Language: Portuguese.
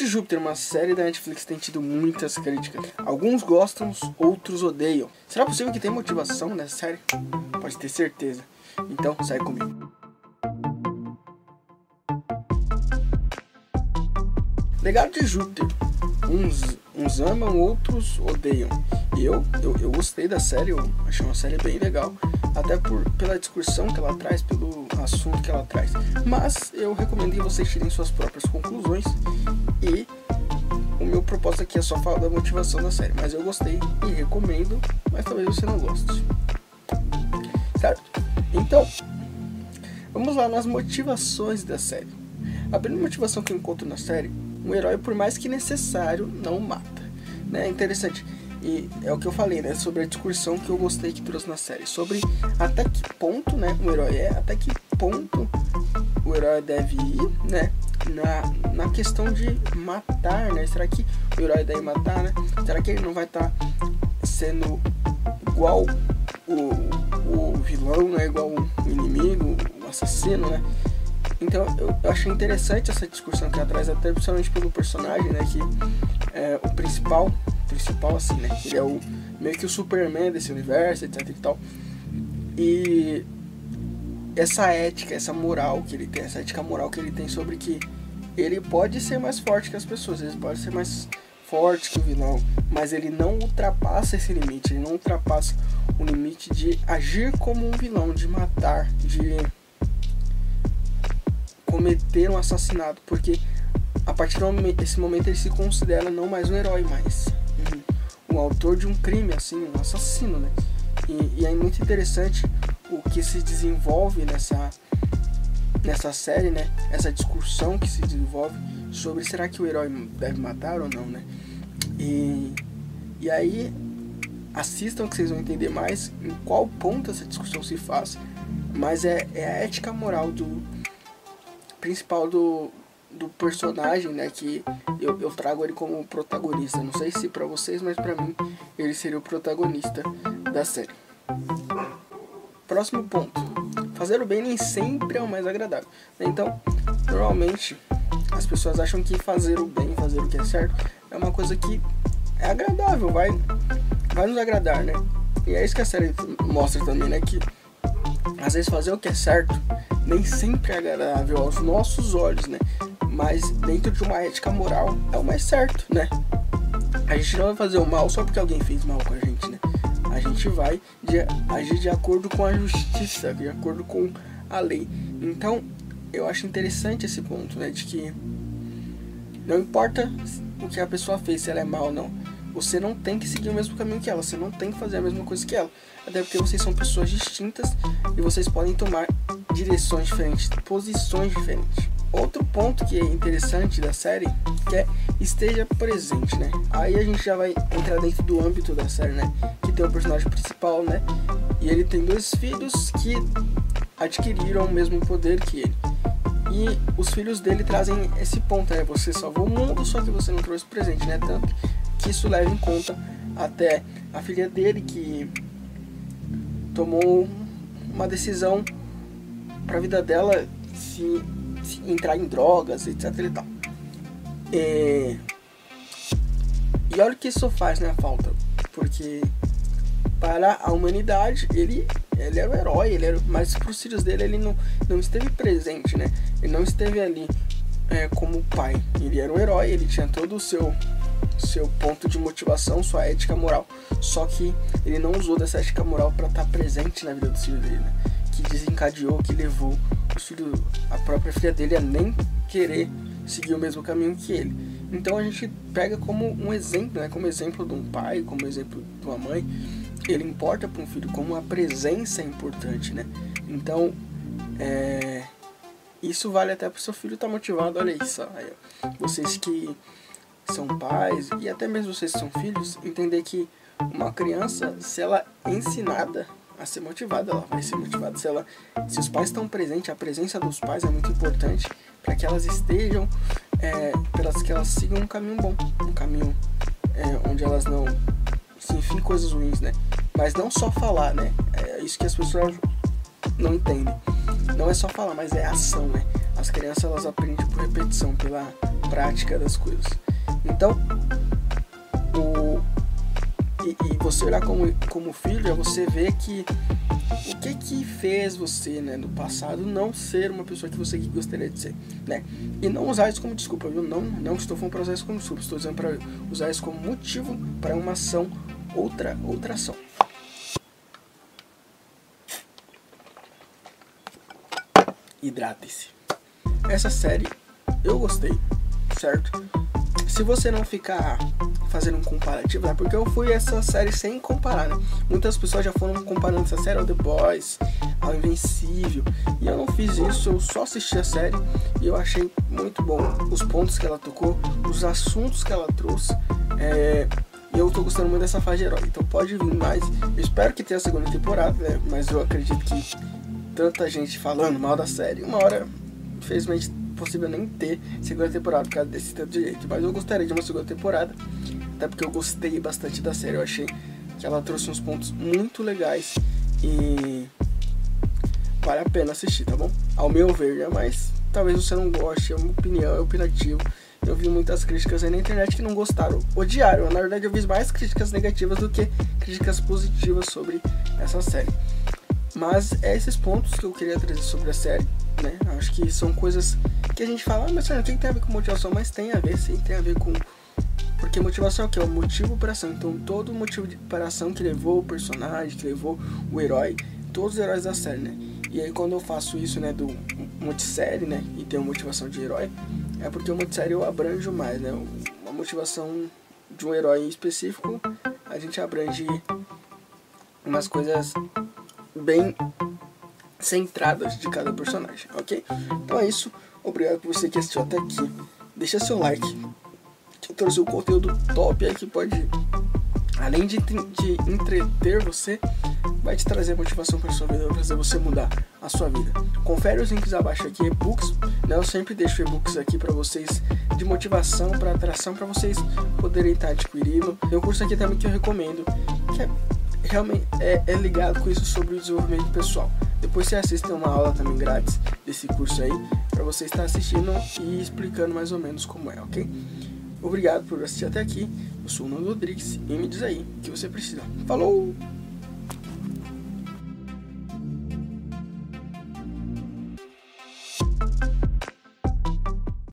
de Júpiter, uma série da Netflix, tem tido muitas críticas. Alguns gostam, outros odeiam. Será possível que tenha motivação nessa série? Pode ter certeza. Então, sai comigo. Legado de Júpiter. Uns, uns amam, outros odeiam. Eu, eu, eu gostei da série, eu achei uma série bem legal. Até por, pela discussão que ela traz, pelo assunto que ela traz. Mas eu recomendo que vocês tirem suas próprias conclusões. E o meu propósito aqui é só falar da motivação da série. Mas eu gostei e recomendo, mas talvez você não goste. Certo? Então, vamos lá nas motivações da série. A primeira motivação que eu encontro na série um herói, por mais que necessário, não mata. Né? É interessante. E é o que eu falei, né? Sobre a discussão que eu gostei que trouxe na série. Sobre até que ponto, né? O herói é, até que ponto o herói deve ir, né? Na, na questão de matar, né? Será que o herói deve matar, né? Será que ele não vai estar tá sendo igual o, o vilão, né? Igual o inimigo, o assassino, né? Então eu, achei interessante essa discussão que traz, até principalmente pelo personagem, né? Que é o principal, principal assim, né? Ele é o meio que o Superman desse universo, etc e tal. E essa ética, essa moral que ele tem, essa ética moral que ele tem sobre que ele pode ser mais forte que as pessoas, ele pode ser mais forte que o vilão, mas ele não ultrapassa esse limite, ele não ultrapassa o limite de agir como um vilão, de matar, de cometer um assassinato, porque a partir desse momento ele se considera não mais um herói, mas um autor de um crime, assim, um assassino, né? E, e, é muito interessante o que se desenvolve nessa, nessa série, né? Essa discussão que se desenvolve sobre será que o herói deve matar ou não, né? E, e aí assistam que vocês vão entender mais em qual ponto essa discussão se faz, mas é, é a ética moral do, principal do, do personagem, né? Que eu, eu trago ele como protagonista. Não sei se para vocês, mas para mim ele seria o protagonista da série. Próximo ponto. Fazer o bem nem sempre é o mais agradável. Então, normalmente as pessoas acham que fazer o bem, fazer o que é certo, é uma coisa que é agradável, vai, vai nos agradar, né? E é isso que a série mostra também, né? Que às vezes fazer o que é certo nem sempre é agradável aos nossos olhos, né? Mas dentro de uma ética moral é o mais certo, né? A gente não vai fazer o mal só porque alguém fez mal com a gente, né? A gente vai de, agir de acordo com a justiça, de acordo com a lei. Então, eu acho interessante esse ponto, né? De que não importa o que a pessoa fez, se ela é mal ou não. Você não tem que seguir o mesmo caminho que ela, você não tem que fazer a mesma coisa que ela. Até porque vocês são pessoas distintas e vocês podem tomar direções diferentes, posições diferentes. Outro ponto que é interessante da série que é esteja presente, né? Aí a gente já vai entrar dentro do âmbito da série, né? Que tem o personagem principal, né? E ele tem dois filhos que adquiriram o mesmo poder que ele. E os filhos dele trazem esse ponto, né? Você salvou o mundo, só que você não trouxe presente, né? Tanto que isso leva em conta até a filha dele que tomou uma decisão para a vida dela se, se, entrar em drogas, etc e tal. É... E olha o que isso faz, né, falta, porque para a humanidade ele ele era o herói, ele era, mas para os filhos dele ele não, não esteve presente, né? Ele não esteve ali é, como pai. Ele era um herói, ele tinha todo o seu seu ponto de motivação, sua ética moral. Só que ele não usou dessa ética moral para estar tá presente na vida do filho dele, né? que desencadeou, que levou o filho, a própria filha dele a nem querer seguir o mesmo caminho que ele. Então a gente pega como um exemplo, né? como exemplo de um pai, como exemplo de uma mãe, ele importa para um filho como a presença é importante, né? Então, é, isso vale até para o seu filho estar tá motivado. Olha isso, aí, vocês que são pais e até mesmo vocês que são filhos, entender que uma criança, se ela é ensinada a ser motivada, ela vai ser motivada. Se, ela, se os pais estão presentes, a presença dos pais é muito importante para que elas estejam, é, para que elas sigam um caminho bom, um caminho é, onde elas não se enfim coisas ruins, né? Mas não só falar, né? É isso que as pessoas não entendem. Não é só falar, mas é ação, né? As crianças elas aprendem por repetição, pela prática das coisas. Então, o, e, e, você olhar como, como filho é você ver que o que que fez você, né, no passado não ser uma pessoa que você gostaria de ser, né? E não usar isso como desculpa, viu? Não, não estou falando para usar isso como desculpa, estou dizendo para usar isso como motivo para uma ação, outra, outra ação. Hidrate-se. Essa série eu gostei, certo? Se você não ficar fazendo um comparativo, né? Porque eu fui essa série sem comparar, né? Muitas pessoas já foram comparando essa série ao The Boys, ao Invencível, e eu não fiz isso, eu só assisti a série e eu achei muito bom os pontos que ela tocou, os assuntos que ela trouxe. É, e eu tô gostando muito dessa fase de herói. Então pode vir mais. Eu espero que tenha a segunda temporada, né? Mas eu acredito que tanta gente falando mal da série, uma hora, infelizmente, possível nem ter segunda temporada por causa desse tanto de gente. Mas eu gostaria de uma segunda temporada, até porque eu gostei bastante da série. Eu achei que ela trouxe uns pontos muito legais e vale a pena assistir, tá bom? Ao meu ver, né? Mas talvez você não goste, é uma opinião, é opinativo. Eu vi muitas críticas aí na internet que não gostaram, odiaram. Na verdade, eu vi mais críticas negativas do que críticas positivas sobre essa série. Mas é esses pontos que eu queria trazer sobre a série, né? Acho que são coisas que a gente fala, ah, mas não tem que ter a ver com motivação, mas tem a ver, sim, tem a ver com. Porque motivação é o que? É o motivo para ação. Então, todo motivo para ação que levou o personagem, que levou o herói, todos os heróis da série, né? E aí, quando eu faço isso, né, do multissérie, né, e tenho motivação de herói, é porque o multissérie eu abranjo mais, né? Uma motivação de um herói específico, a gente abrange umas coisas bem centradas de cada personagem, ok? Então é isso. Obrigado por você que assistiu até aqui. Deixa seu like. Que eu trouxe um conteúdo top aí que pode, além de, de entreter você, vai te trazer motivação para sua vida, vai fazer você mudar a sua vida. Confere os links abaixo aqui, e-books. Né? Eu sempre deixo e-books aqui para vocês de motivação, para atração, para vocês poderem estar adquirindo. Tem um curso aqui também que eu recomendo, que é realmente é, é ligado com isso sobre o desenvolvimento pessoal. Depois você assiste uma aula também grátis desse curso aí, para você estar assistindo e explicando mais ou menos como é, ok? Obrigado por assistir até aqui. Eu sou o Nando Rodrigues e me diz aí o que você precisa. Falou!